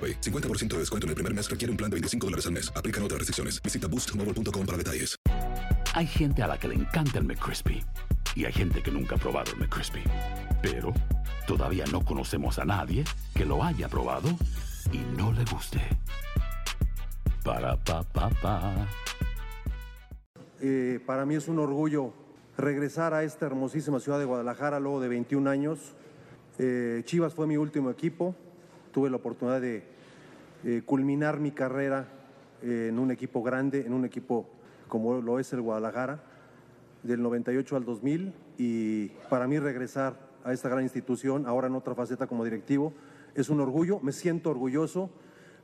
AroPay. 50% de descuento en el primer mes requiere un plan de 25 dólares al mes. Aplican otras restricciones. Visita boostmobile.com para detalles. Hay gente a la que le encanta el McCrispy y hay gente que nunca ha probado el McCrispy. Pero todavía no conocemos a nadie que lo haya probado y no le guste. Para pa pa pa. Eh, para mí es un orgullo regresar a esta hermosísima ciudad de Guadalajara luego de 21 años. Eh, Chivas fue mi último equipo. Tuve la oportunidad de eh, culminar mi carrera eh, en un equipo grande, en un equipo como lo es el Guadalajara, del 98 al 2000. Y para mí regresar a esta gran institución, ahora en otra faceta como directivo, es un orgullo. Me siento orgulloso,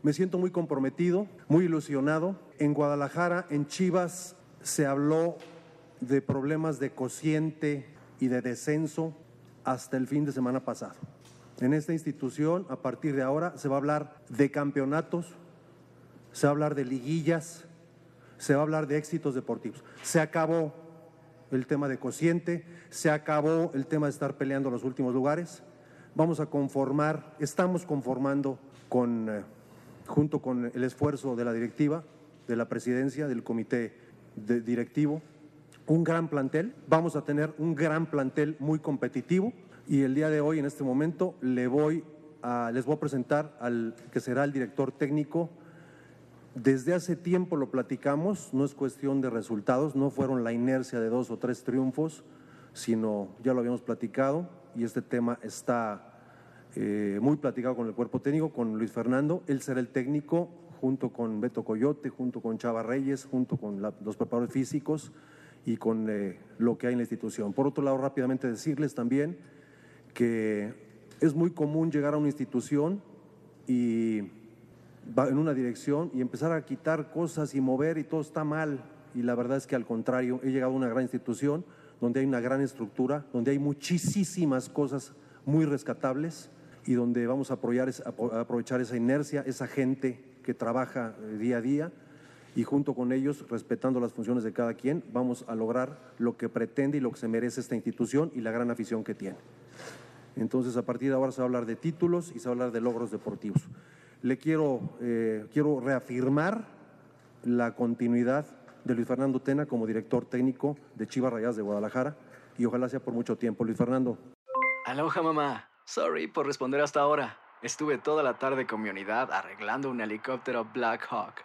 me siento muy comprometido, muy ilusionado. En Guadalajara, en Chivas, se habló de problemas de cociente y de descenso hasta el fin de semana pasado. En esta institución, a partir de ahora, se va a hablar de campeonatos, se va a hablar de liguillas, se va a hablar de éxitos deportivos. Se acabó el tema de cociente, se acabó el tema de estar peleando los últimos lugares. Vamos a conformar, estamos conformando con, eh, junto con el esfuerzo de la directiva, de la presidencia, del comité de- directivo, un gran plantel. Vamos a tener un gran plantel muy competitivo y el día de hoy, en este momento, le voy les voy a presentar al que será el director técnico. Desde hace tiempo lo platicamos, no es cuestión de resultados, no fueron la inercia de dos o tres triunfos, sino ya lo habíamos platicado y este tema está eh, muy platicado con el cuerpo técnico, con Luis Fernando. Él será el técnico junto con Beto Coyote, junto con Chava Reyes, junto con los preparadores físicos y con eh, lo que hay en la institución. Por otro lado, rápidamente decirles también que es muy común llegar a una institución y va en una dirección y empezar a quitar cosas y mover y todo está mal. Y la verdad es que al contrario, he llegado a una gran institución donde hay una gran estructura, donde hay muchísimas cosas muy rescatables y donde vamos a aprovechar, esa- inercia, esa gente que trabaja eh, día a día y junto con ellos, respetando las funciones de cada quien, vamos a lograr lo que pretende y lo que se merece esta institución y la gran afición que tiene. Entonces, a partir de ahora se va a hablar de títulos y se va a hablar de logros deportivos. Le quiero, eh, quiero reafirmar la continuidad de Luis Fernando Tena como director técnico de Chivas Rayadas de Guadalajara y ojalá sea por mucho tiempo. Luis Fernando. Aloha mamá. Sorry por responder hasta ahora. Estuve toda la tarde con mi unidad arreglando un helicóptero Black Hawk.